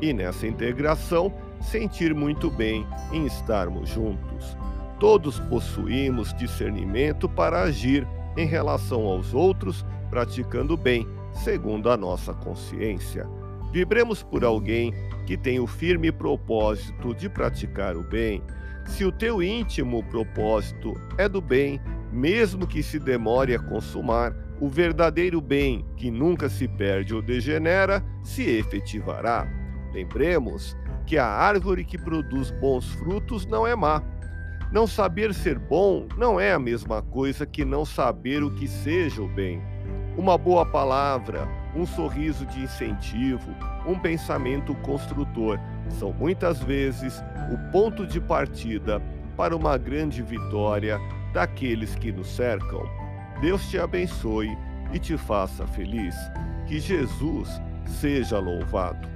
e nessa integração sentir muito bem em estarmos juntos. Todos possuímos discernimento para agir em relação aos outros, praticando bem, segundo a nossa consciência. Vibremos por alguém que tem o firme propósito de praticar o bem. Se o teu íntimo propósito é do bem, mesmo que se demore a consumar, o verdadeiro bem, que nunca se perde ou degenera, se efetivará. Lembremos que a árvore que produz bons frutos não é má, não saber ser bom não é a mesma coisa que não saber o que seja o bem. Uma boa palavra, um sorriso de incentivo, um pensamento construtor são muitas vezes o ponto de partida para uma grande vitória daqueles que nos cercam. Deus te abençoe e te faça feliz. Que Jesus seja louvado.